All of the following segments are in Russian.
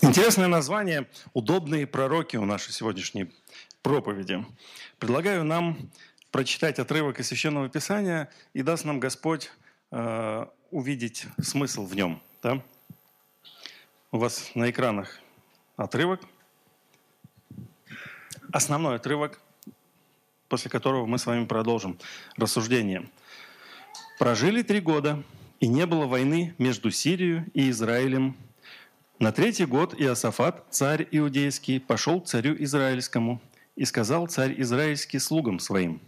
Интересное название «Удобные пророки» у нашей сегодняшней проповеди. Предлагаю нам прочитать отрывок из Священного Писания, и даст нам Господь э, увидеть смысл в нем. Да? У вас на экранах отрывок. Основной отрывок, после которого мы с вами продолжим рассуждение. «Прожили три года, и не было войны между Сирией и Израилем – на третий год Иосафат, царь иудейский, пошел к царю израильскому и сказал царь израильский слугам своим,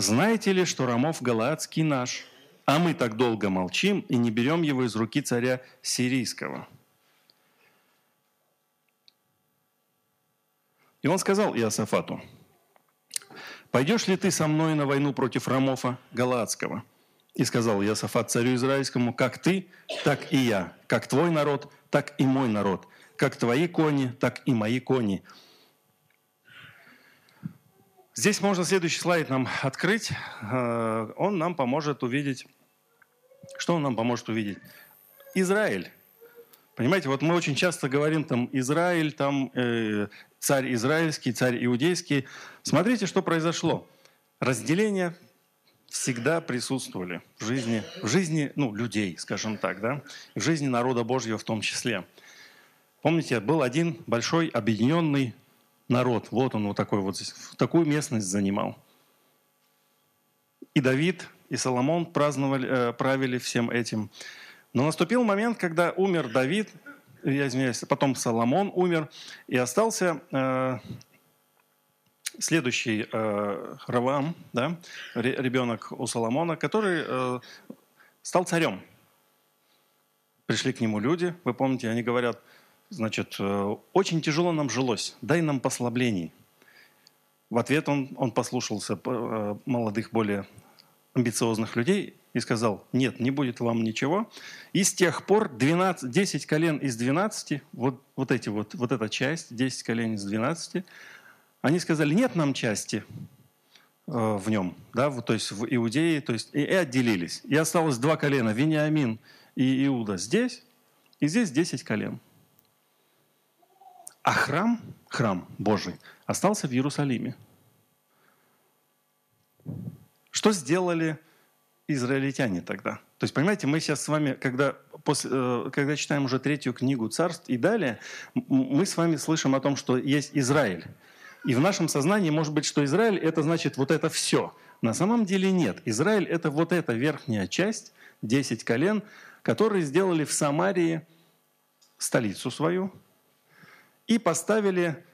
«Знаете ли, что Рамов Галаадский наш, а мы так долго молчим и не берем его из руки царя сирийского?» И он сказал Иосафату, «Пойдешь ли ты со мной на войну против Рамофа Галаадского?» И сказал Иосафат царю израильскому, «Как ты, так и я, как твой народ, так и мой народ. Как твои кони, так и мои кони. Здесь можно следующий слайд нам открыть. Э, он нам поможет увидеть... Что он нам поможет увидеть? Израиль. Понимаете, вот мы очень часто говорим там Израиль, там э, царь израильский, царь иудейский. Смотрите, что произошло. Разделение всегда присутствовали в жизни, в жизни ну, людей, скажем так, да, в жизни народа Божьего в том числе. Помните, был один большой объединенный народ. Вот он вот такой вот здесь, такую местность занимал. И Давид, и Соломон праздновали, э, правили всем этим. Но наступил момент, когда умер Давид, я извиняюсь, потом Соломон умер, и остался э, следующий э, Равам, да, ребенок у Соломона, который э, стал царем. Пришли к нему люди, вы помните, они говорят, значит, э, очень тяжело нам жилось, дай нам послаблений. В ответ он, он послушался э, молодых, более амбициозных людей и сказал, нет, не будет вам ничего. И с тех пор 12, 10 колен из 12, вот, вот, эти вот, вот эта часть, 10 колен из 12, они сказали, нет нам части э, в нем, да, то есть в Иудее, то есть и, и отделились. И осталось два колена, Вениамин и Иуда здесь, и здесь десять колен. А храм, храм Божий, остался в Иерусалиме. Что сделали израильтяне тогда? То есть, понимаете, мы сейчас с вами, когда, после, э, когда читаем уже третью книгу царств и далее, мы с вами слышим о том, что есть Израиль. И в нашем сознании может быть, что Израиль – это значит вот это все. На самом деле нет. Израиль – это вот эта верхняя часть, 10 колен, которые сделали в Самарии столицу свою и поставили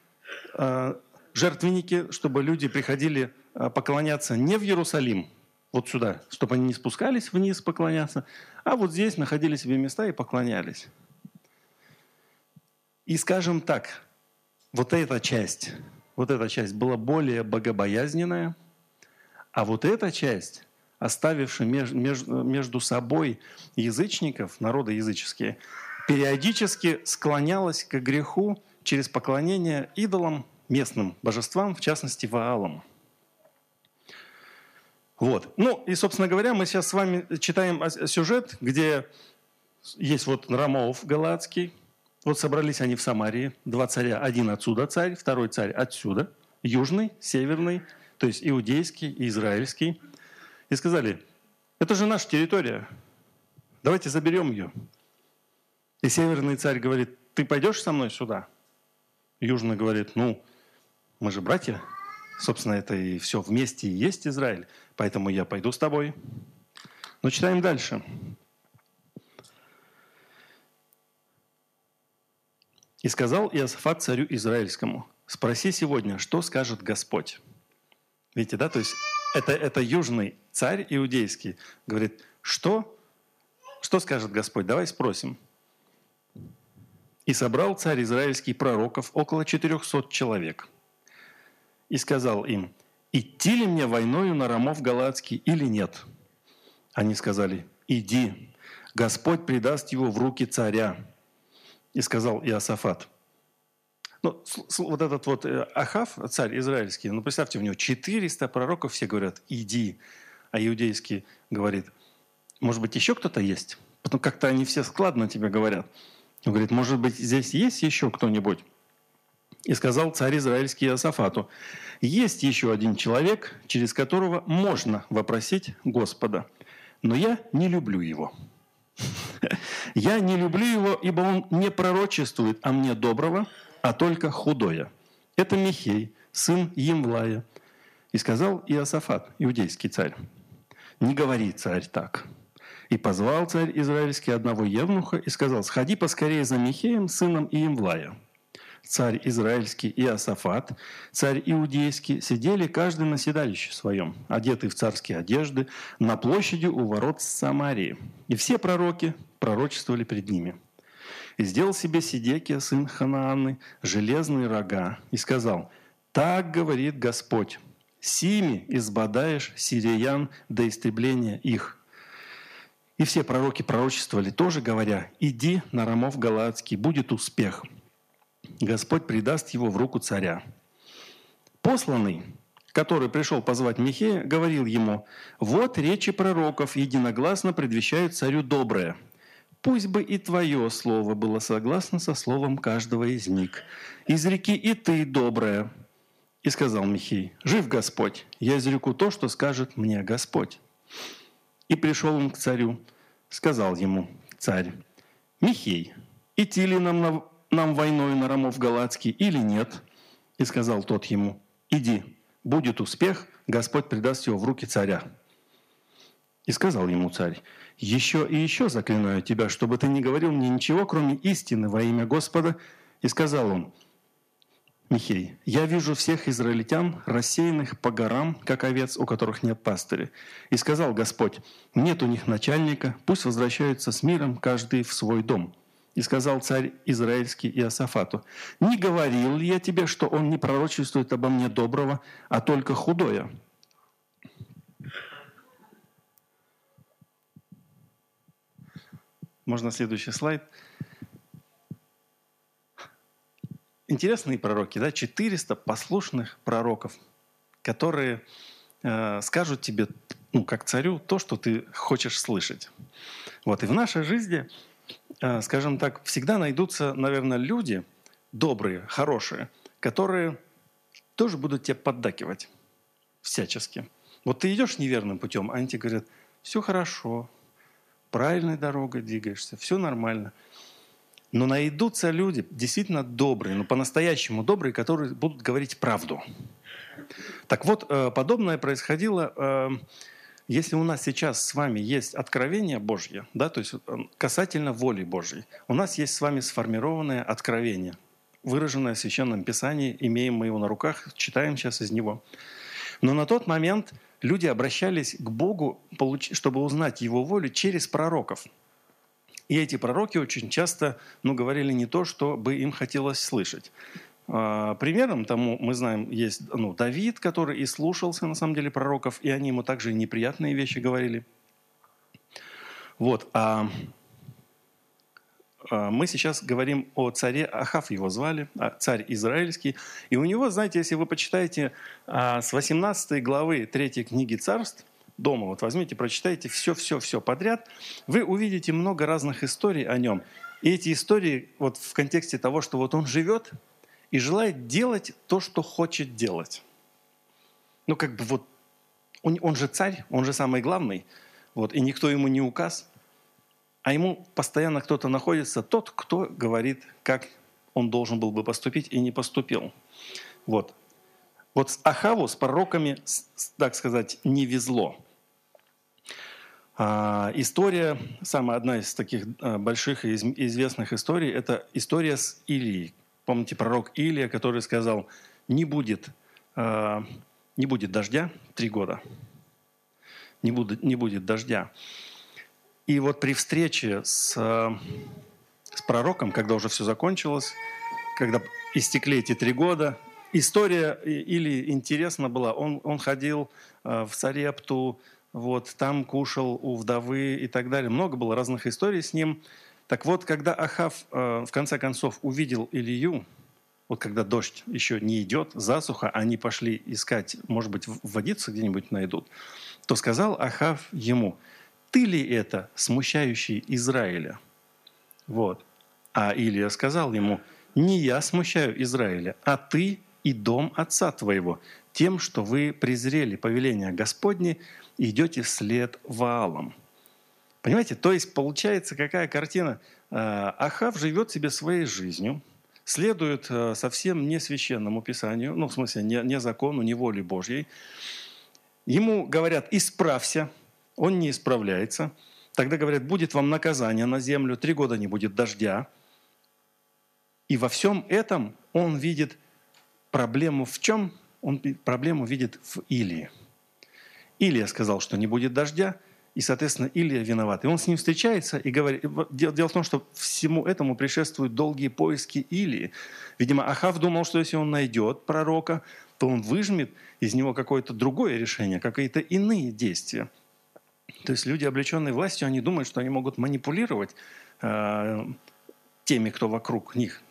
э, жертвенники, чтобы люди приходили э, поклоняться не в Иерусалим, вот сюда, чтобы они не спускались вниз поклоняться, а вот здесь находили себе места и поклонялись. И скажем так, вот эта часть вот эта часть была более богобоязненная, а вот эта часть, оставившая меж, меж, между собой язычников, народы языческие, периодически склонялась к греху через поклонение идолам, местным божествам, в частности Ваалам. Вот. Ну и, собственно говоря, мы сейчас с вами читаем сюжет, где есть вот Рамов Галатский, вот собрались они в Самарии, два царя, один отсюда царь, второй царь отсюда, южный, северный, то есть иудейский и израильский. И сказали, это же наша территория, давайте заберем ее. И северный царь говорит, ты пойдешь со мной сюда? Южный говорит, ну, мы же братья, собственно, это и все вместе и есть Израиль, поэтому я пойду с тобой. Но читаем дальше. И сказал Иосафат царю Израильскому, спроси сегодня, что скажет Господь. Видите, да, то есть это, это южный царь иудейский. Говорит, что, что скажет Господь? Давай спросим. И собрал царь израильский пророков около 400 человек. И сказал им, идти ли мне войною на Рамов Галатский или нет? Они сказали, иди, Господь предаст его в руки царя. И сказал Иосафат. Ну, вот этот вот э, Ахав, царь израильский, ну, представьте, у него 400 пророков, все говорят, иди. А иудейский говорит, может быть, еще кто-то есть? Потом как-то они все складно тебе говорят. Он говорит, может быть, здесь есть еще кто-нибудь? И сказал царь израильский Иосафату, есть еще один человек, через которого можно вопросить Господа, но я не люблю его. Я не люблю его, ибо он не пророчествует о мне доброго, а только худое. Это Михей, сын Емлая. И сказал Иосафат, иудейский царь, «Не говори, царь, так». И позвал царь израильский одного евнуха и сказал, «Сходи поскорее за Михеем, сыном Иемлая» царь израильский Иосафат, царь иудейский, сидели каждый на седалище своем, одетый в царские одежды, на площади у ворот Самарии. И все пророки пророчествовали пред ними. И сделал себе Сидекия, сын Ханааны, железные рога, и сказал, «Так говорит Господь, сими избадаешь сириян до истребления их». И все пророки пророчествовали тоже, говоря, «Иди на Рамов Галаадский, будет успех». Господь предаст его в руку царя. Посланный, который пришел позвать Михея, говорил ему, «Вот речи пророков единогласно предвещают царю доброе. Пусть бы и твое слово было согласно со словом каждого из них. Изреки и ты доброе». И сказал Михей, «Жив Господь, я изреку то, что скажет мне Господь». И пришел он к царю, сказал ему царь, «Михей, идти ли нам на нам войной на Рамов Галатский или нет?» И сказал тот ему, «Иди, будет успех, Господь предаст его в руки царя». И сказал ему царь, «Еще и еще заклинаю тебя, чтобы ты не говорил мне ничего, кроме истины во имя Господа». И сказал он, Михей, «Я вижу всех израильтян, рассеянных по горам, как овец, у которых нет пастыря». И сказал Господь, «Нет у них начальника, пусть возвращаются с миром, каждый в свой дом». И сказал царь Израильский Иосафату, «Не говорил я тебе, что он не пророчествует обо мне доброго, а только худое?» Можно следующий слайд. Интересные пророки, да, 400 послушных пророков, которые э, скажут тебе, ну, как царю, то, что ты хочешь слышать. Вот, и в нашей жизни Э, скажем так, всегда найдутся, наверное, люди добрые, хорошие, которые тоже будут тебе поддакивать всячески. Вот ты идешь неверным путем, а они тебе говорят, все хорошо, правильной дорогой двигаешься, все нормально. Но найдутся люди действительно добрые, но ну, по-настоящему добрые, которые будут говорить правду. Так вот, э, подобное происходило э, если у нас сейчас с вами есть откровение Божье, да, то есть э, касательно воли Божьей, у нас есть с вами сформированное откровение, выраженное в Священном Писании, имеем мы его на руках, читаем сейчас из него. Но на тот момент люди обращались к Богу, чтобы узнать Его волю через пророков. И эти пророки очень часто ну, говорили не то, что бы им хотелось слышать. А, примером тому, мы знаем, есть ну, Давид, который и слушался, на самом деле, пророков, и они ему также неприятные вещи говорили. Вот. А, а мы сейчас говорим о царе Ахав, его звали, а, царь израильский. И у него, знаете, если вы почитаете с 18 главы 3 книги царств, дома, вот возьмите, прочитайте все-все-все подряд, вы увидите много разных историй о нем. И эти истории вот в контексте того, что вот он живет – и желает делать то, что хочет делать. Ну, как бы вот, он, он же царь, он же самый главный, вот, и никто ему не указ, а ему постоянно кто-то находится, тот, кто говорит, как он должен был бы поступить и не поступил. Вот. Вот с Ахаву, с пророками, так сказать, не везло. А, история, самая одна из таких а, больших и известных историй, это история с Илией. Помните пророк Илия, который сказал, не будет, э, не будет дождя три года. Не будет, не будет дождя. И вот при встрече с, с пророком, когда уже все закончилось, когда истекли эти три года, история или интересна была. Он, он ходил в Царепту, вот, там кушал у вдовы и так далее. Много было разных историй с ним. Так вот, когда Ахав в конце концов увидел Илью, вот когда дождь еще не идет, засуха, они пошли искать, может быть, водиться где-нибудь найдут, то сказал Ахав ему, ты ли это, смущающий Израиля? Вот. А Илия сказал ему, не я смущаю Израиля, а ты и дом отца твоего, тем, что вы презрели повеление Господне и идете вслед Ваалам. Понимаете, то есть получается какая картина? А, Ахав живет себе своей жизнью – следует э, совсем не священному писанию, ну, в смысле, не, не закону, не воле Божьей. Ему говорят, исправься, он не исправляется. Тогда говорят, будет вам наказание на землю, три года не будет дождя. И во всем этом он видит проблему в чем? Он проблему видит в Илии. Илия сказал, что не будет дождя – и, соответственно, Илья виноват. И он с ним встречается и говорит... Дело в том, что всему этому предшествуют долгие поиски Илии. Видимо, Ахав думал, что если он найдет пророка, то он выжмет из него какое-то другое решение, какие-то иные действия. То есть люди, облеченные властью, они думают, что они могут манипулировать э, теми, кто вокруг них.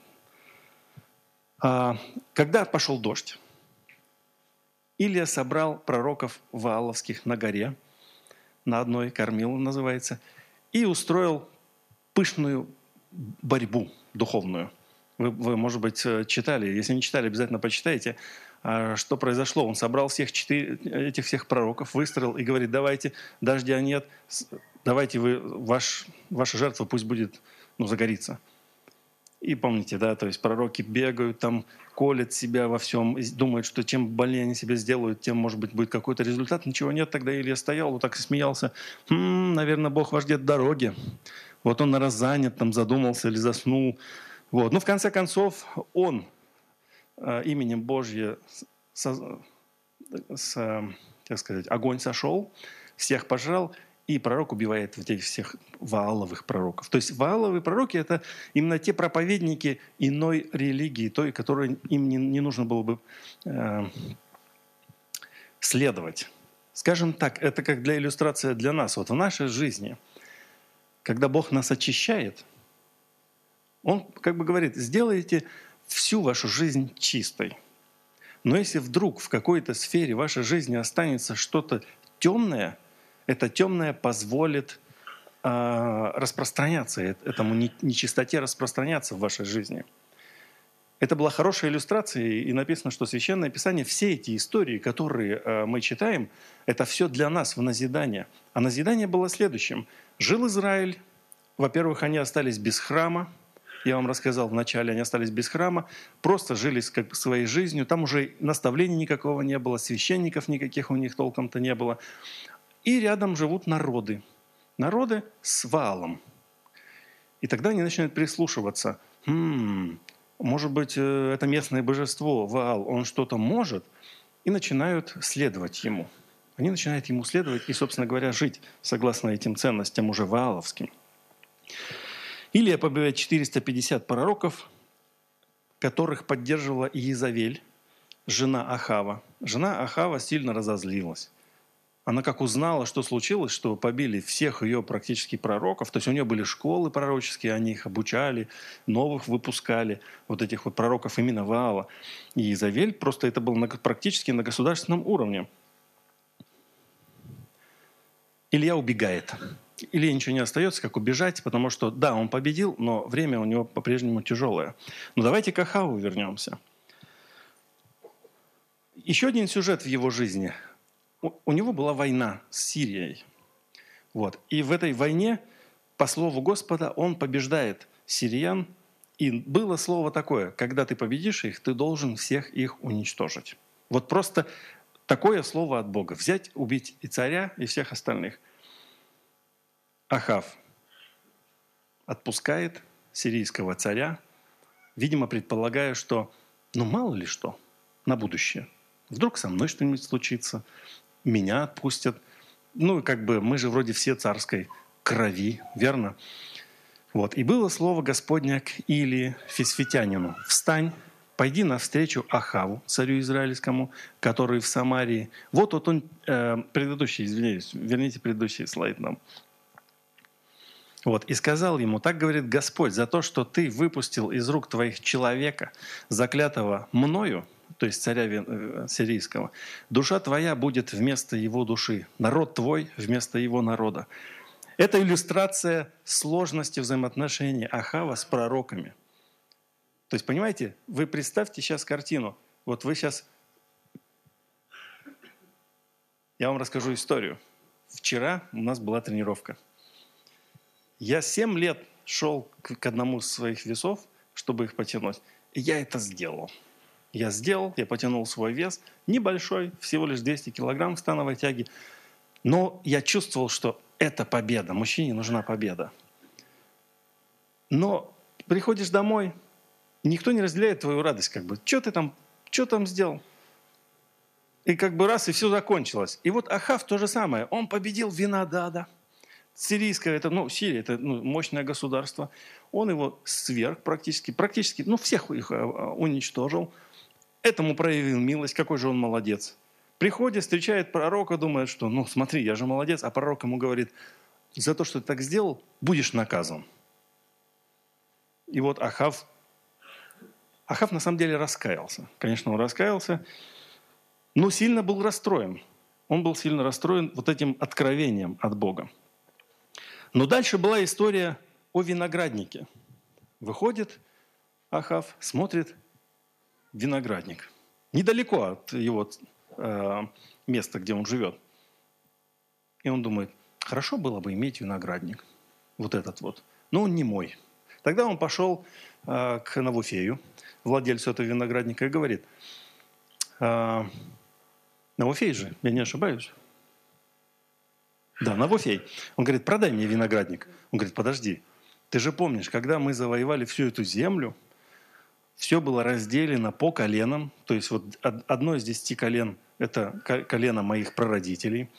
А, когда пошел дождь, Илья собрал пророков Вааловских на горе – на одной, кормил называется, и устроил пышную борьбу духовную. Вы, вы, может быть, э, читали, если не читали, обязательно почитайте, а, что произошло. Он собрал всех четыре, этих всех пророков, выстроил и говорит, давайте, дождя нет, давайте вы, ваш, ваша жертва пусть будет, ну, загорится. И помните, да, то есть пророки бегают там, колят себя во всем, думают, что чем больнее они себя сделают, тем, может быть, будет какой-то результат. Ничего нет. Тогда Илья стоял, вот так и смеялся. «Хм, наверное, Бог вас ждет дороги. Вот он раз занят, там задумался или заснул. Вот. Ну, в конце концов, он э, именем Божье, со, с, как сказать, огонь сошел, всех пожал, и пророк убивает вот этих всех вааловых пророков. То есть вааловые пророки – это именно те проповедники иной религии, той, которой им не, не нужно было бы э, следовать. Скажем так, это как для иллюстрации для нас. Вот в нашей жизни, когда Бог нас очищает, Он как бы говорит, сделайте всю вашу жизнь чистой. Но если вдруг в какой-то сфере вашей жизни останется что-то темное – это темное позволит э, распространяться, этому нечистоте распространяться в вашей жизни. Это была хорошая иллюстрация, и написано, что Священное Писание, все эти истории, которые э, мы читаем, это все для нас в назидание. А назидание было следующим. Жил Израиль, во-первых, они остались без храма, я вам рассказал вначале, они остались без храма, просто жили как своей жизнью, там уже наставлений никакого не было, священников никаких у них толком-то не было. И рядом живут народы. Народы с валом. И тогда они начинают прислушиваться. Хм, может быть, э, это местное божество, Ваал, он что-то может? И начинают следовать ему. Они начинают ему следовать и, собственно говоря, жить согласно этим ценностям уже вааловским. Илия побивает 450 пророков, которых поддерживала Иезавель, жена Ахава. Жена Ахава сильно разозлилась она как узнала, что случилось, что побили всех ее практически пророков, то есть у нее были школы пророческие, они их обучали, новых выпускали, вот этих вот пророков именно Ваала. И Изавель просто это было практически на государственном уровне. Илья убегает. Илья ничего не остается, как убежать, потому что, да, он победил, но время у него по-прежнему тяжелое. Но давайте к Ахаву вернемся. Еще один сюжет в его жизни – у него была война с Сирией. Вот. И в этой войне, по слову Господа, он побеждает сириян. И было слово такое, когда ты победишь их, ты должен всех их уничтожить. Вот просто такое слово от Бога. Взять, убить и царя, и всех остальных. Ахав отпускает сирийского царя, видимо, предполагая, что ну мало ли что на будущее. Вдруг со мной что-нибудь случится, меня отпустят. Ну, как бы мы же вроде все царской крови, верно? Вот. И было слово Господня к Илии Фисфитянину. «Встань, пойди навстречу Ахаву, царю израильскому, который в Самарии. Вот, вот он, э, предыдущий, извиняюсь, верните предыдущий слайд нам. Вот, и сказал ему, так говорит Господь, за то, что ты выпустил из рук твоих человека, заклятого мною, то есть царя э, сирийского, душа твоя будет вместо его души, народ твой вместо его народа. Это иллюстрация сложности взаимоотношений Ахава с пророками. То есть, понимаете, вы представьте сейчас картину. Вот вы сейчас... Я вам расскажу историю. Вчера у нас была тренировка. Я 7 лет шел к одному из своих весов, чтобы их потянуть. И я это сделал. Я сделал, я потянул свой вес, небольшой, всего лишь 200 килограмм в становой тяге. Но я чувствовал, что это победа. Мужчине нужна победа. Но приходишь домой, никто не разделяет твою радость. Как бы, что ты там, что там сделал? И как бы раз, и все закончилось. И вот Ахав то же самое. Он победил Винодада. Сирийское, это, ну, Сирия, это ну, мощное государство. Он его сверг практически, практически, ну, всех их э, уничтожил. Этому проявил милость, какой же он молодец. Приходит, встречает пророка, думает, что, ну, смотри, я же молодец, а пророк ему говорит, за то, что ты так сделал, будешь наказан. И вот Ахав, Ахав на самом деле раскаялся. Конечно, он раскаялся, но сильно был расстроен. Он был сильно расстроен вот этим откровением от Бога. Но дальше была история о винограднике. Выходит Ахав, смотрит виноградник. Недалеко от его э, места, где он живет. И он думает, хорошо было бы иметь виноградник. Вот этот вот. Но он не мой. Тогда он пошел э, к Навуфею, владельцу этого виноградника, и говорит, э, Навуфей же, я не ошибаюсь, да, Навофей. Он говорит, продай мне виноградник. Он говорит, подожди, ты же помнишь, когда мы завоевали всю эту землю, все было разделено по коленам, то есть вот одно из десяти колен – это колено моих прародителей.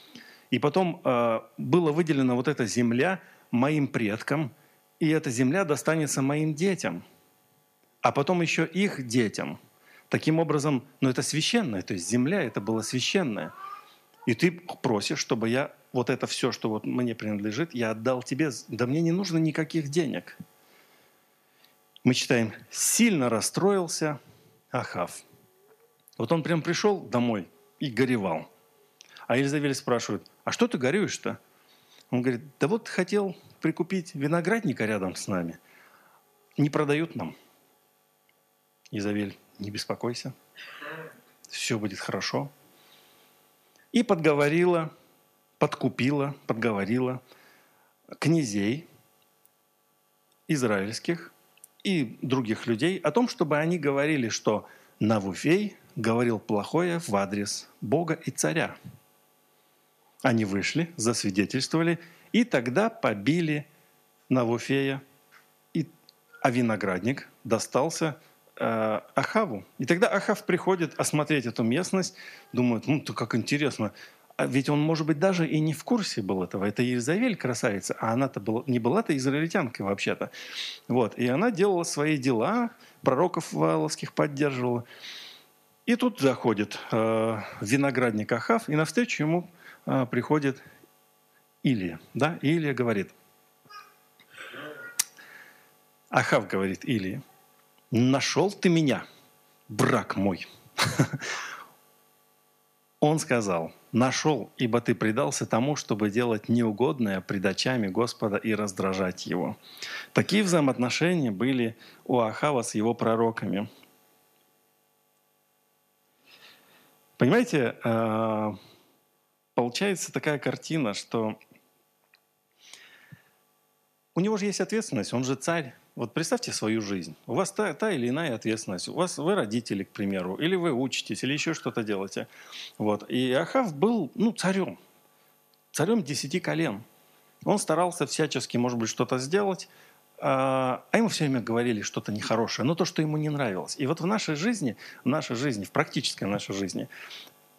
И потом э, было выделено вот эта земля моим предкам, и эта земля достанется моим детям, а потом еще их детям. Таким образом, ну это священное, то есть земля это было священное. И ты просишь, чтобы я вот это все, что вот мне принадлежит, я отдал тебе, да мне не нужно никаких денег. Мы читаем, сильно расстроился Ахав. Вот он прям пришел домой и горевал. А Елизавель спрашивает, а что ты горюешь-то? Он говорит, да вот хотел прикупить виноградника рядом с нами. Не продают нам. Изавель, не беспокойся. Все будет хорошо. И подговорила подкупила, подговорила князей израильских и других людей о том, чтобы они говорили, что Навуфей говорил плохое в адрес Бога и царя. Они вышли, засвидетельствовали, и тогда побили Навуфея, и, а виноградник достался э, Ахаву. И тогда Ахав приходит осмотреть эту местность, думает, ну, то как интересно, а ведь он, может быть, даже и не в курсе был этого. Это Елизавель красавица, а она-то была, не была-то израильтянкой вообще-то. Вот. И она делала свои дела, пророков валовских поддерживала. И тут заходит э, виноградник Ахав, и навстречу ему э, приходит Илия. Да? Илия говорит, Ахав говорит Илия, нашел ты меня, брак мой. Он сказал, «Нашел, ибо ты предался тому, чтобы делать неугодное пред очами Господа и раздражать его». Такие взаимоотношения были у Ахава с его пророками. Понимаете, э, получается такая картина, что у него же есть ответственность, он же царь, вот представьте свою жизнь. У вас та, та или иная ответственность. У вас вы родители, к примеру, или вы учитесь, или еще что-то делаете. Вот. И Ахав был ну, царем. Царем десяти колен. Он старался всячески, может быть, что-то сделать, а, а ему все время говорили что-то нехорошее, но то, что ему не нравилось. И вот в нашей жизни, в нашей жизни, в практической нашей жизни,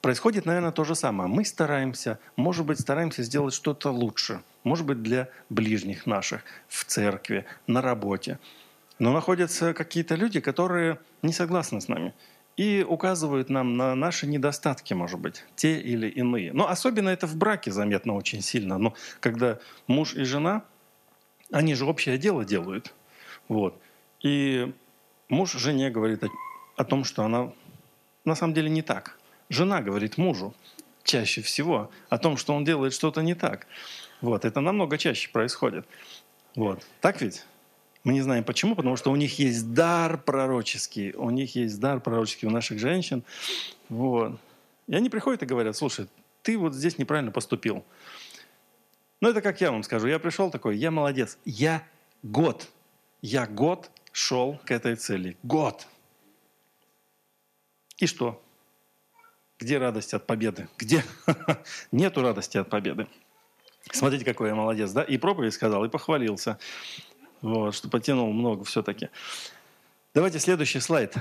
происходит, наверное, то же самое. Мы стараемся, может быть, стараемся сделать что-то лучше – может быть, для ближних наших, в церкви, на работе. Но находятся какие-то люди, которые не согласны с нами и указывают нам на наши недостатки, может быть, те или иные. Но особенно это в браке заметно очень сильно. Но когда муж и жена, они же общее дело делают. Вот. И муж жене говорит о, о том, что она на самом деле не так. Жена говорит мужу чаще всего о том, что он делает что-то не так. Вот. Это намного чаще происходит. Вот. Так ведь? Мы не знаем почему, потому что у них есть дар пророческий, у них есть дар пророческий у наших женщин. Вот. И они приходят и говорят, слушай, ты вот здесь неправильно поступил. Ну, это как я вам скажу. Я пришел такой, я молодец. Я год, я год шел к этой цели. Год. И что? Где радость от победы? Где? Нету радости от победы. Смотрите, какой я молодец, да? И проповедь сказал, и похвалился. Вот, что потянул много все-таки. Давайте следующий слайд.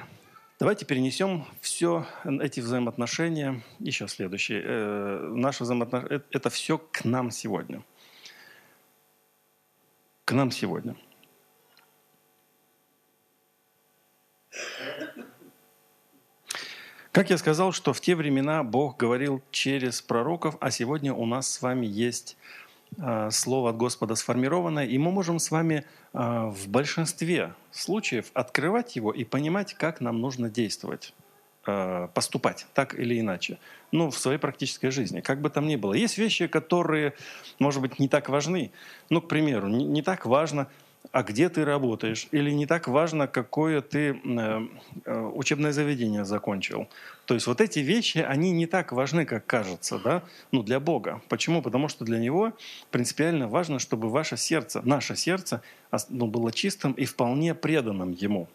Давайте перенесем все эти взаимоотношения, еще следующий. Э, наши взаимоотношения, э, это все к нам сегодня. К нам сегодня. Как я сказал, что в те времена Бог говорил через пророков, а сегодня у нас с вами есть Э, Слово от Господа сформированное, и мы можем с вами э, в большинстве случаев открывать его и понимать, как нам нужно действовать э, поступать так или иначе, ну, в своей практической жизни, как бы там ни было. Есть вещи, которые, может быть, не так важны. Ну, к примеру, не так важно а где ты работаешь, или не так важно, какое ты э, э, учебное заведение закончил. То есть вот эти вещи, они не так важны, как кажется, да, ну, для Бога. Почему? Потому что для Него принципиально важно, чтобы ваше сердце, наше сердце, ну, было чистым и вполне преданным Ему.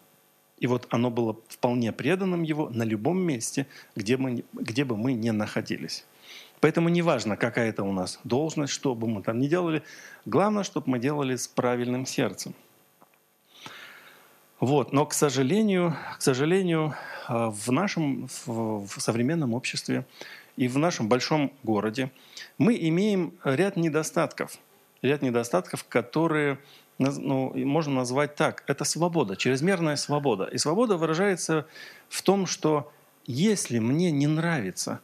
И вот оно было вполне преданным Его на любом месте, где, мы, где бы мы ни находились. Поэтому неважно, какая это у нас должность, что бы мы там ни делали, главное, чтобы мы делали с правильным сердцем. Вот. Но, к сожалению, к сожалению, э, в нашем в современном обществе и в нашем большом городе мы имеем ряд недостатков. Ряд недостатков, которые ну, можно назвать так. Это свобода, чрезмерная свобода. И свобода выражается в том, что если мне не нравится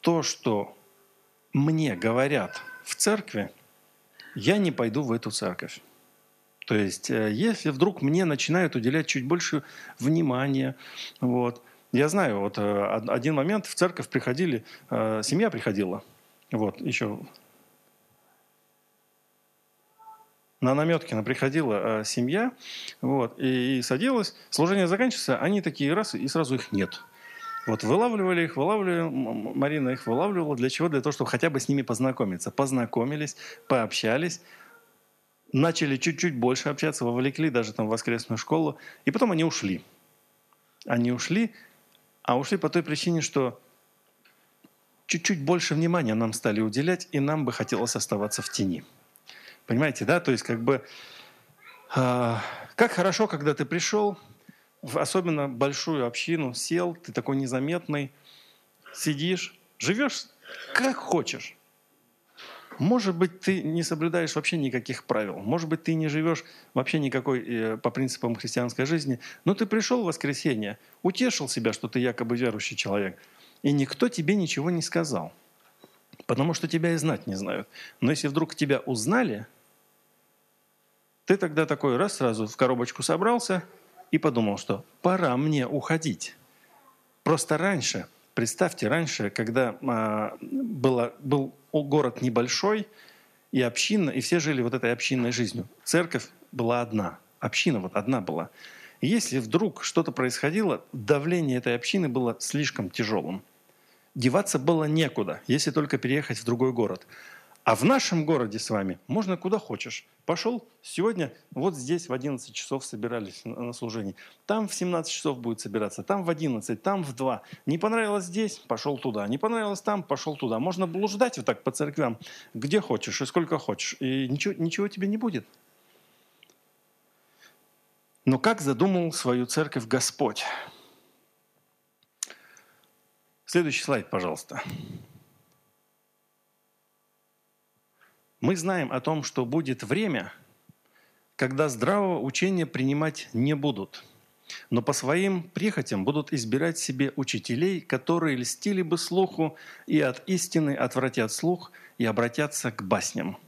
то, что мне говорят в церкви, я не пойду в эту церковь. То есть, э, если вдруг мне начинают уделять чуть больше внимания, вот, я знаю, вот э, один момент. В церковь приходили, э, семья приходила, вот, еще на Наметкина приходила семья, вот, и, садилась, служение заканчивается, они такие раз, и сразу их нет – вот вылавливали их, вылавливали, Марина их вылавливала. Для чего? Для того, чтобы хотя бы с ними познакомиться. Познакомились, пообщались, начали чуть-чуть больше общаться, вовлекли даже там в воскресную школу, и потом они ушли. Они ушли, а ушли по той причине, что чуть-чуть больше внимания нам стали уделять, и нам бы хотелось оставаться в тени. Понимаете, да? То есть как бы... Э, как хорошо, когда ты пришел, в особенно большую общину, сел, ты такой незаметный, сидишь, живешь как хочешь. Может быть, ты не соблюдаешь вообще никаких правил. Может быть, ты не живешь вообще никакой э, по принципам христианской жизни. Но ты пришел в воскресенье, утешил себя, что ты якобы верующий человек, и никто тебе ничего не сказал. Потому что тебя и знать не знают. Но если вдруг тебя узнали, ты тогда такой раз сразу в коробочку собрался – и подумал, что пора мне уходить. Просто раньше, представьте, раньше, когда а, было, был город небольшой, и община, и все жили вот этой общинной жизнью. Церковь была одна, община вот одна была. И если вдруг что-то происходило, давление этой общины было слишком тяжелым. Деваться было некуда, если только переехать в другой город. А в нашем городе с вами можно куда хочешь. Пошел сегодня, вот здесь в 11 часов собирались на служении. Там в 17 часов будет собираться, там в 11, там в 2. Не понравилось здесь, пошел туда. Не понравилось там, пошел туда. Можно блуждать вот так по церквям, где хочешь и сколько хочешь. И ничего, ничего тебе не будет. Но как задумал свою церковь Господь? Следующий слайд, пожалуйста. Мы знаем о том, что будет время, когда здравого учения принимать не будут, но по своим прихотям будут избирать себе учителей, которые льстили бы слуху и от истины отвратят слух и обратятся к басням.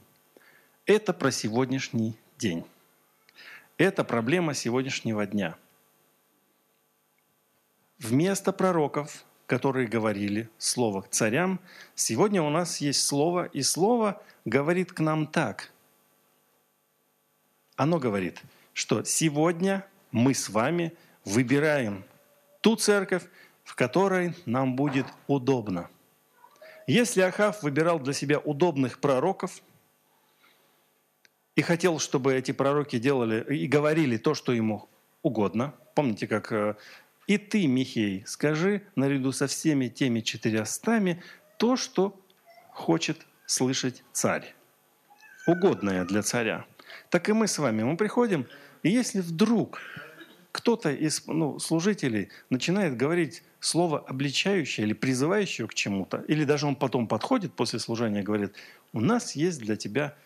Это про сегодняшний день. Это проблема сегодняшнего дня. Вместо пророков, которые говорили слово к царям, сегодня у нас есть слово, и слово говорит к нам так. Оно говорит, что сегодня мы с вами выбираем ту церковь, в которой нам будет удобно. Если Ахав выбирал для себя удобных пророков и хотел, чтобы эти пророки делали и говорили то, что ему угодно, помните, как э, «И ты, Михей, скажи наряду со всеми теми четырястами то, что хочет слышать царь, угодное для царя». Так и мы с вами, мы приходим, и если вдруг кто-то из ну, служителей начинает говорить слово обличающее или призывающее к чему-то, или даже он потом подходит после служения и говорит, у нас есть для тебя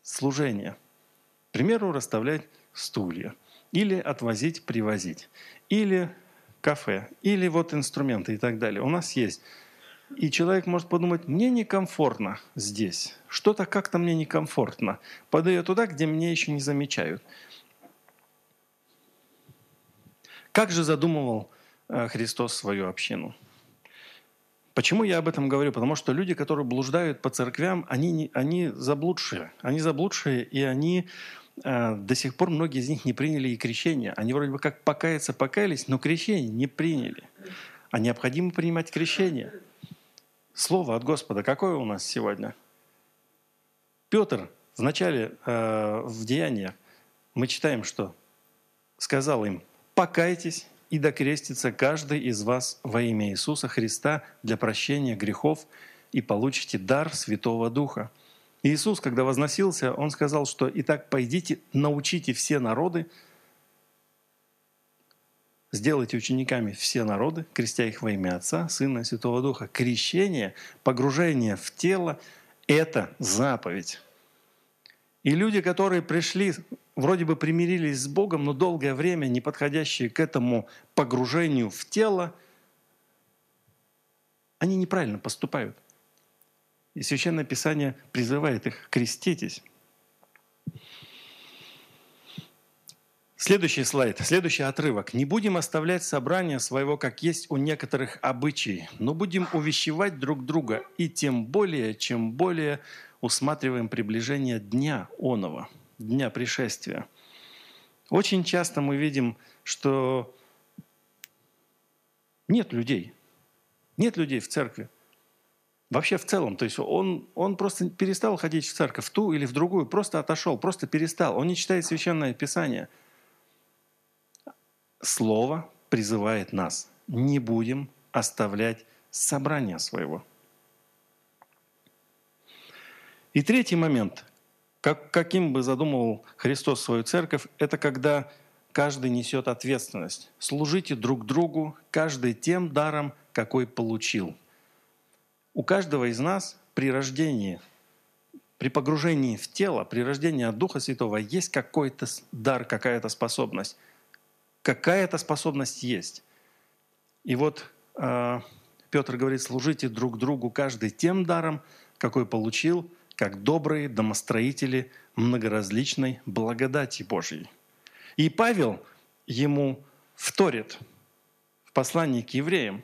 служение. К примеру, расставлять стулья, или отвозить, привозить, или кафе, или вот инструменты и так далее. У нас есть. И человек может подумать, мне некомфортно здесь, что-то как-то мне некомфортно. Пойду я туда, где меня еще не замечают. Как же задумывал э, Христос свою общину? Почему я об этом говорю? Потому что люди, которые блуждают по церквям, они, они заблудшие. Они заблудшие, и они до сих пор, многие из них не приняли и крещение. Они вроде бы как покаяться покаялись, но крещение не приняли. А необходимо принимать крещение. Слово от Господа какое у нас сегодня? Петр в начале, э, в Деяниях, мы читаем, что сказал им, покайтесь и докрестится каждый из вас во имя Иисуса Христа для прощения грехов и получите дар Святого Духа». Иисус, когда возносился, Он сказал, что «Итак, пойдите, научите все народы, сделайте учениками все народы, крестя их во имя Отца, Сына и Святого Духа». Крещение, погружение в тело – это заповедь. И люди, которые пришли, вроде бы примирились с Богом, но долгое время не подходящие к этому погружению в тело, они неправильно поступают. И Священное Писание призывает их «креститесь». Следующий слайд, следующий отрывок. «Не будем оставлять собрание своего, как есть у некоторых обычаев, но будем увещевать друг друга, и тем более, чем более усматриваем приближение дня оного, дня пришествия. Очень часто мы видим, что нет людей. Нет людей в церкви. Вообще в целом. То есть он, он просто перестал ходить в церковь, в ту или в другую, просто отошел, просто перестал. Он не читает Священное Писание. Слово призывает нас. Не будем оставлять собрания своего. И третий момент, как, каким бы задумывал Христос свою церковь, это когда каждый несет ответственность. Служите друг другу, каждый тем даром, какой получил. У каждого из нас при рождении, при погружении в тело, при рождении от Духа Святого есть какой-то дар, какая-то способность. Какая-то способность есть. И вот э, Петр говорит, служите друг другу каждый тем даром, какой получил – как добрые домостроители многоразличной благодати Божьей. И Павел ему вторит в послании к евреям.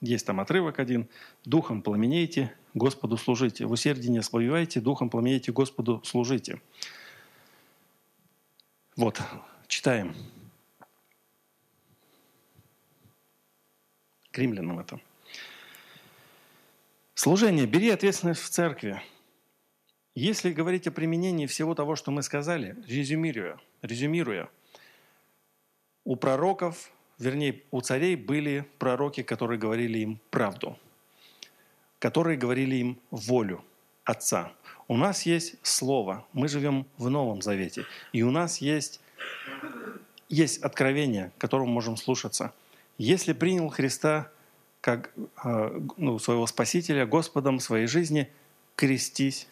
Есть там отрывок один. «Духом пламенейте, Господу служите. В усердии не ослабевайте, духом пламенейте, Господу служите». Вот, читаем. к римлянам это. Служение. Бери ответственность в церкви. Если говорить о применении всего того, что мы сказали, резюмируя, резюмируя, у пророков, вернее, у царей были пророки, которые говорили им правду, которые говорили им волю Отца. У нас есть Слово, мы живем в Новом Завете, и у нас есть, есть откровение, которому можем слушаться – если принял Христа как э, ну, своего Спасителя, Господом своей жизни, крестись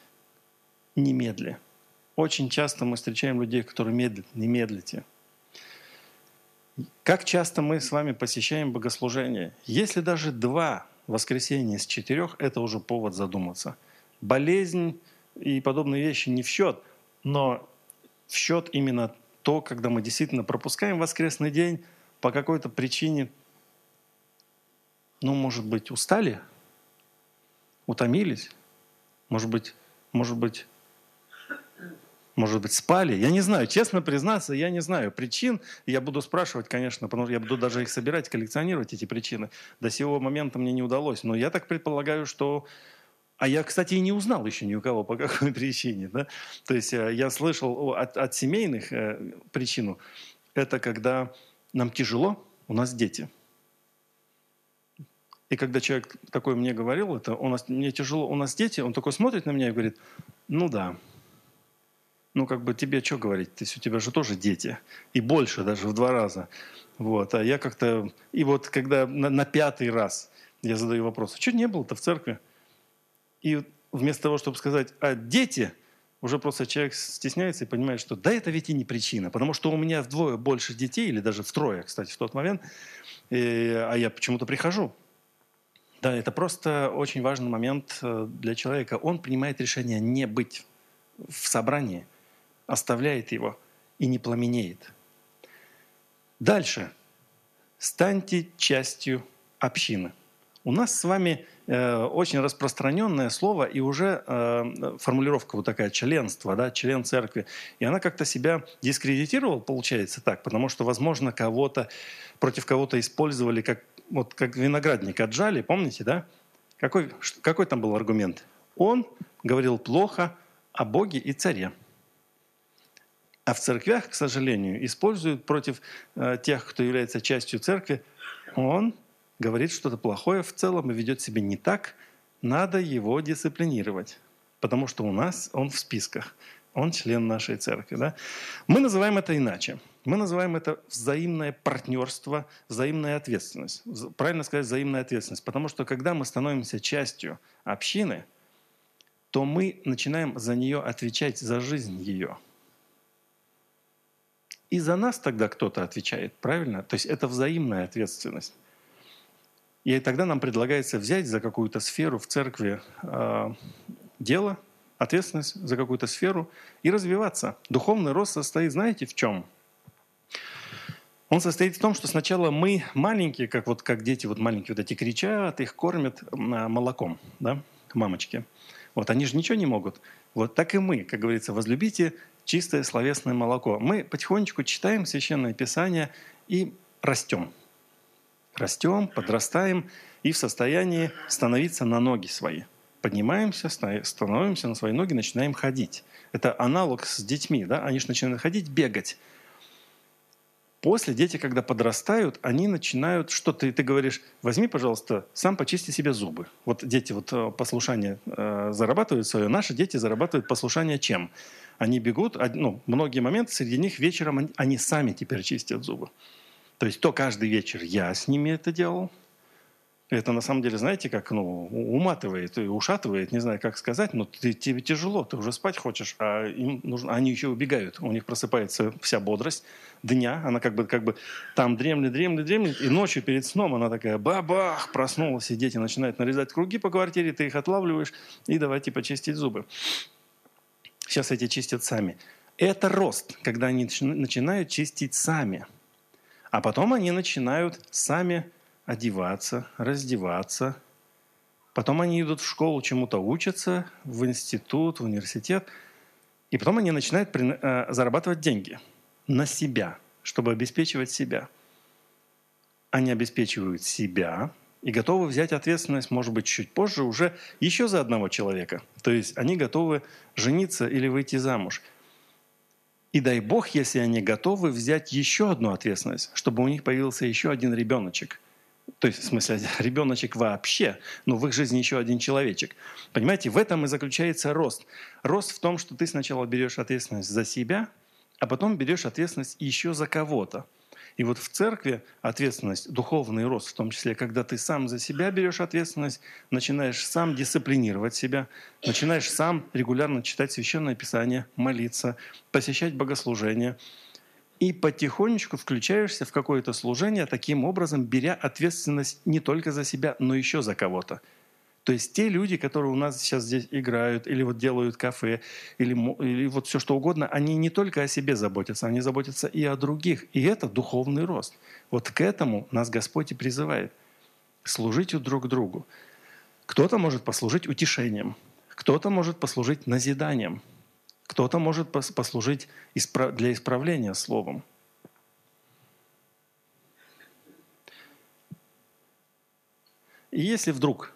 немедли. Очень часто мы встречаем людей, которые медлят, не медлите. Как часто мы с вами посещаем богослужение? Если даже два воскресенья из четырех, это уже повод задуматься. Болезнь и подобные вещи не в счет, но в счет именно то, когда мы действительно пропускаем воскресный день по какой-то причине, ну, может быть, устали, утомились, может быть, может быть, может быть, спали. Я не знаю, честно признаться, я не знаю причин. Я буду спрашивать, конечно, потому что я буду даже их собирать, коллекционировать, эти причины. До сего момента мне не удалось. Но я так предполагаю, что... А я, кстати, и не узнал еще ни у кого, по какой причине. Да? То есть э, я слышал от, от семейных э, причину. Это когда нам тяжело, у нас дети. И когда человек такой мне говорил, это у нас, мне тяжело, у нас дети, он такой смотрит на меня и говорит, ну да, ну, как бы тебе что говорить, есть у тебя же тоже дети, и больше даже в два раза. Вот. А я как-то... И вот когда на, на пятый раз я задаю вопрос, а что не было-то в церкви? И вместо того, чтобы сказать, а дети, уже просто человек стесняется и понимает, что да, это ведь и не причина, потому что у меня вдвое больше детей, или даже втрое, кстати, в тот момент, и, а я почему-то прихожу. Да, это просто очень важный момент э, для человека. Он принимает решение не быть в собрании – оставляет его и не пламенеет. Дальше. Станьте частью общины. У нас с вами э, очень распространенное слово и уже э, формулировка вот такая членство, да, член церкви. И она как-то себя дискредитировала, получается так, потому что, возможно, кого-то против кого-то использовали как вот как виноградник отжали, помните, да? Какой, какой там был аргумент? Он говорил плохо о Боге и царе. А в церквях, к сожалению, используют против э, тех, кто является частью церкви, он говорит что-то плохое в целом и ведет себя не так, надо его дисциплинировать, потому что у нас он в списках, он член нашей церкви. Да? Мы называем это иначе. Мы называем это взаимное партнерство, взаимная ответственность. Правильно сказать, взаимная ответственность. Потому что когда мы становимся частью общины, то мы начинаем за нее отвечать, за жизнь ее – и за нас тогда кто-то отвечает, правильно? То есть это взаимная ответственность. И тогда нам предлагается взять за какую-то сферу в церкви э, дело, ответственность за какую-то сферу и развиваться. Духовный рост состоит, знаете, в чем? Он состоит в том, что сначала мы маленькие, как вот как дети вот маленькие вот эти кричат, их кормят молоком, да, мамочки. Вот они же ничего не могут. Вот так и мы, как говорится, возлюбите чистое словесное молоко. Мы потихонечку читаем Священное Писание и растем. Растем, подрастаем и в состоянии становиться на ноги свои. Поднимаемся, становимся на свои ноги, начинаем ходить. Это аналог с детьми. Да? Они же начинают ходить, бегать. После дети, когда подрастают, они начинают, что ты, ты говоришь, возьми, пожалуйста, сам почисти себе зубы. Вот дети вот э, послушание э, зарабатывают свое, наши дети зарабатывают послушание чем? Они бегут, ну, многие моменты, среди них вечером они, сами теперь чистят зубы. То есть то каждый вечер я с ними это делал. Это на самом деле, знаете, как ну, уматывает и ушатывает, не знаю, как сказать, но ты, тебе тяжело, ты уже спать хочешь, а им нужно, они еще убегают, у них просыпается вся бодрость дня, она как бы, как бы там дремлет, дремлет, дремлет, и ночью перед сном она такая бабах, проснулась, и дети начинают нарезать круги по квартире, ты их отлавливаешь, и давай типа чистить зубы. Сейчас эти чистят сами. Это рост, когда они начинают чистить сами. А потом они начинают сами одеваться, раздеваться. Потом они идут в школу, чему-то учатся, в институт, в университет. И потом они начинают э, зарабатывать деньги на себя, чтобы обеспечивать себя. Они обеспечивают себя, и готовы взять ответственность, может быть, чуть позже уже еще за одного человека. То есть они готовы жениться или выйти замуж. И дай бог, если они готовы взять еще одну ответственность, чтобы у них появился еще один ребеночек. То есть, в смысле, ребеночек вообще, но в их жизни еще один человечек. Понимаете, в этом и заключается рост. Рост в том, что ты сначала берешь ответственность за себя, а потом берешь ответственность еще за кого-то. И вот в церкви ответственность, духовный рост, в том числе, когда ты сам за себя берешь ответственность, начинаешь сам дисциплинировать себя, начинаешь сам регулярно читать Священное Писание, молиться, посещать богослужения, и потихонечку включаешься в какое-то служение, таким образом беря ответственность не только за себя, но еще за кого-то – то есть те люди, которые у нас сейчас здесь играют, или вот делают кафе, или, или вот все что угодно, они не только о себе заботятся, они заботятся и о других. И это духовный рост. Вот к этому нас Господь и призывает. Служить друг другу. Кто-то может послужить утешением, кто-то может послужить назиданием, кто-то может послужить для исправления словом. И если вдруг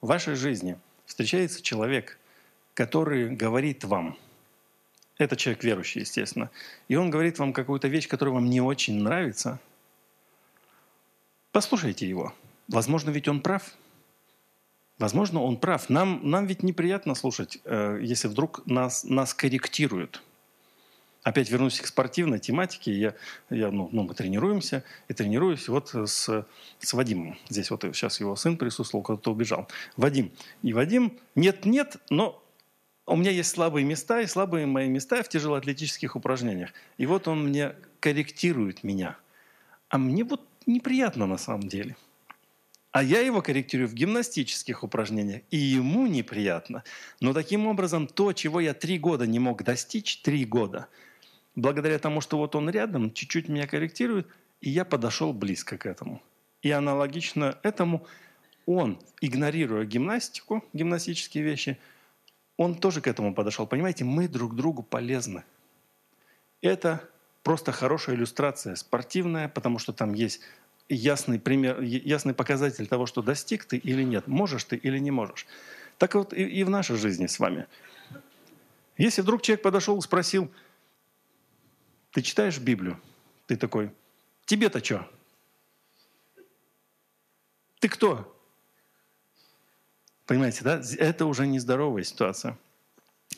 в вашей жизни встречается человек, который говорит вам, это человек верующий, естественно, и он говорит вам какую-то вещь, которая вам не очень нравится, послушайте его. Возможно, ведь он прав. Возможно, он прав. Нам, нам ведь неприятно слушать, э, если вдруг нас, нас корректируют – опять вернусь к спортивной тематике. Я, я, ну, ну, мы тренируемся, и тренируюсь вот с, с Вадимом. Здесь вот сейчас его сын присутствовал, кто-то убежал. Вадим. И Вадим, нет-нет, но у меня есть слабые места, и слабые мои места в тяжелоатлетических упражнениях. И вот он мне корректирует меня. А мне вот неприятно на самом деле. А я его корректирую в гимнастических упражнениях, и ему неприятно. Но таким образом, то, чего я три года не мог достичь, три года – благодаря тому, что вот он рядом, чуть-чуть меня корректирует, и я подошел близко к этому. И аналогично этому он, игнорируя гимнастику, гимнастические вещи, он тоже к этому подошел. Понимаете, мы друг другу полезны. Это просто хорошая иллюстрация, спортивная, потому что там есть ясный пример, ясный показатель того, что достиг ты или нет, можешь ты или не можешь. Так вот и, и в нашей жизни с вами. Если вдруг человек подошел и спросил – ты читаешь Библию? Ты такой, тебе-то что? Ты кто? Понимаете, да? Это уже нездоровая ситуация.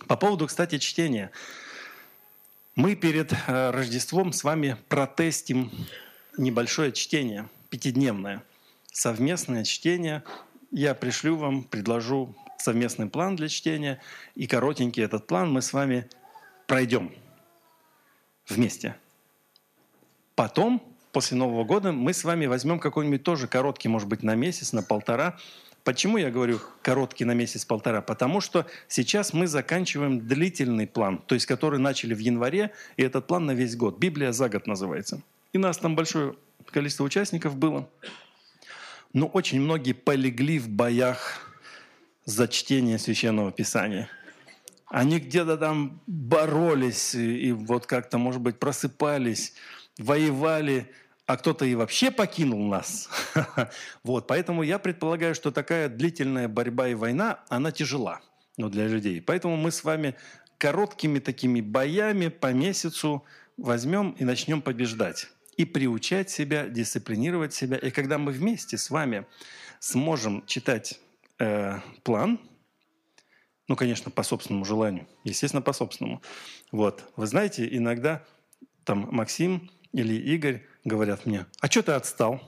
По поводу, кстати, чтения. Мы перед э, Рождеством с вами протестим небольшое чтение, пятидневное, совместное чтение. Я пришлю вам, предложу совместный план для чтения, и коротенький этот план мы с вами пройдем – вместе. Потом, после Нового года, мы с вами возьмем какой-нибудь тоже короткий, может быть, на месяц, на полтора. Почему я говорю короткий на месяц-полтора? Потому что сейчас мы заканчиваем длительный план, то есть который начали в январе, и этот план на весь год. Библия за год называется. И нас там большое количество участников было. Но очень многие полегли в боях за чтение Священного Писания – они где-то там боролись и, вот как-то, может быть, просыпались, воевали, а кто-то и вообще покинул нас. вот, поэтому я предполагаю, что такая длительная борьба и война, она тяжела ну, для людей. Поэтому мы с вами короткими такими боями по месяцу возьмем и начнем побеждать. И приучать себя, дисциплинировать себя. И когда мы вместе с вами сможем читать э, план – ну, конечно, по собственному желанию. Естественно, по собственному. Вот. Вы знаете, иногда там Максим или Игорь говорят мне, а что ты отстал?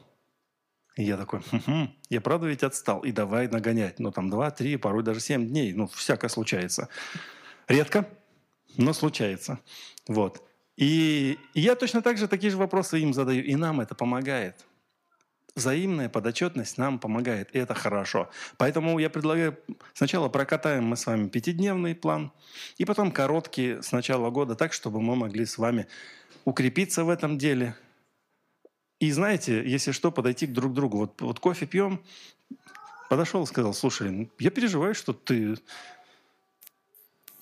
И я такой, угу, я правда ведь отстал. И давай нагонять. Ну, там два, три, порой даже семь дней. Ну, всякое случается. Редко, но случается. Вот. И, и я точно так же такие же вопросы им задаю. И нам это помогает взаимная подотчетность нам помогает, и это хорошо. Поэтому я предлагаю сначала прокатаем мы с вами пятидневный план, и потом короткий с начала года, так, чтобы мы могли с вами укрепиться в этом деле. И знаете, если что, подойти к друг другу. Вот, вот кофе пьем, подошел сказал, слушай, я переживаю, что ты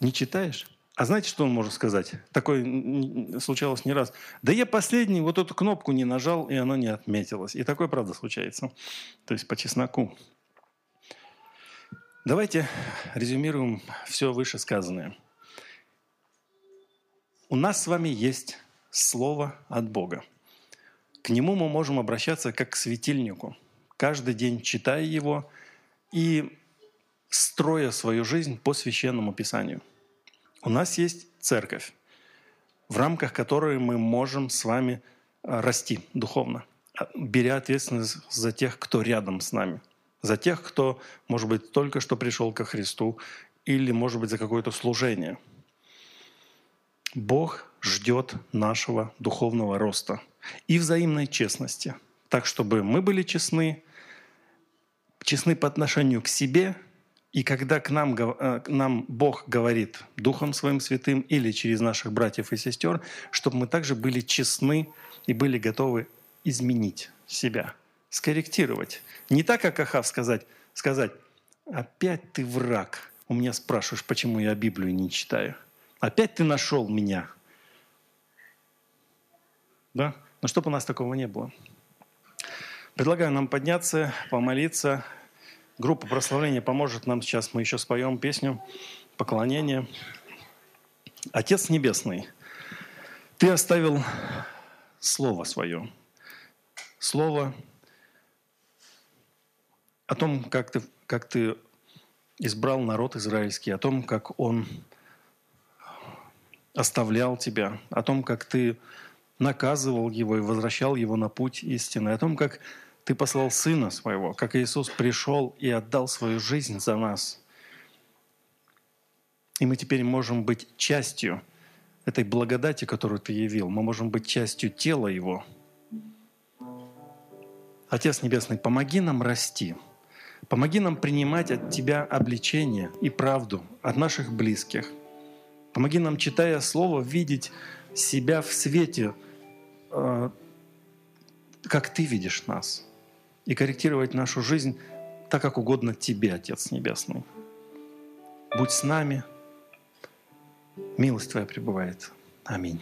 не читаешь. А знаете, что он может сказать? Такое случалось не раз. Да я последний вот эту кнопку не нажал, и она не отметилась. И такое, правда, случается. То есть по чесноку. Давайте резюмируем все вышесказанное. У нас с вами есть Слово от Бога. К нему мы можем обращаться как к светильнику, каждый день читая его и строя свою жизнь по священному писанию – у нас есть церковь, в рамках которой мы можем с вами расти духовно, а, беря ответственность за тех, кто рядом с нами, за тех, кто, может быть, только что пришел ко Христу или, может быть, за какое-то служение. Бог ждет нашего духовного роста и взаимной честности, так чтобы мы были честны, честны по отношению к себе – и когда к нам, э, к нам Бог говорит Духом Своим Святым или через наших братьев и сестер, чтобы мы также были честны и были готовы изменить себя, скорректировать. Не так, как Ахав сказать, сказать, опять ты враг. У меня спрашиваешь, почему я Библию не читаю. Опять ты нашел меня. Да? Но чтобы у нас такого не было. Предлагаю нам подняться, помолиться, Группа прославления поможет нам сейчас. Мы еще споем песню поклонения. Отец Небесный, Ты оставил Слово Свое. Слово о том, как ты, как ты избрал народ израильский, о том, как он оставлял тебя, о том, как ты наказывал его и возвращал его на путь истины, о том, как ты послал Сына Своего, как Иисус пришел и отдал свою жизнь за нас. И мы теперь можем быть частью этой благодати, которую Ты явил. Мы можем быть частью тела Его. Отец Небесный, помоги нам расти. Помоги нам принимать от Тебя обличение и правду от наших близких. Помоги нам, читая Слово, видеть себя в свете, э, как Ты видишь нас – и корректировать нашу жизнь так, как угодно Тебе, Отец Небесный. Будь с нами. Милость Твоя пребывает. Аминь.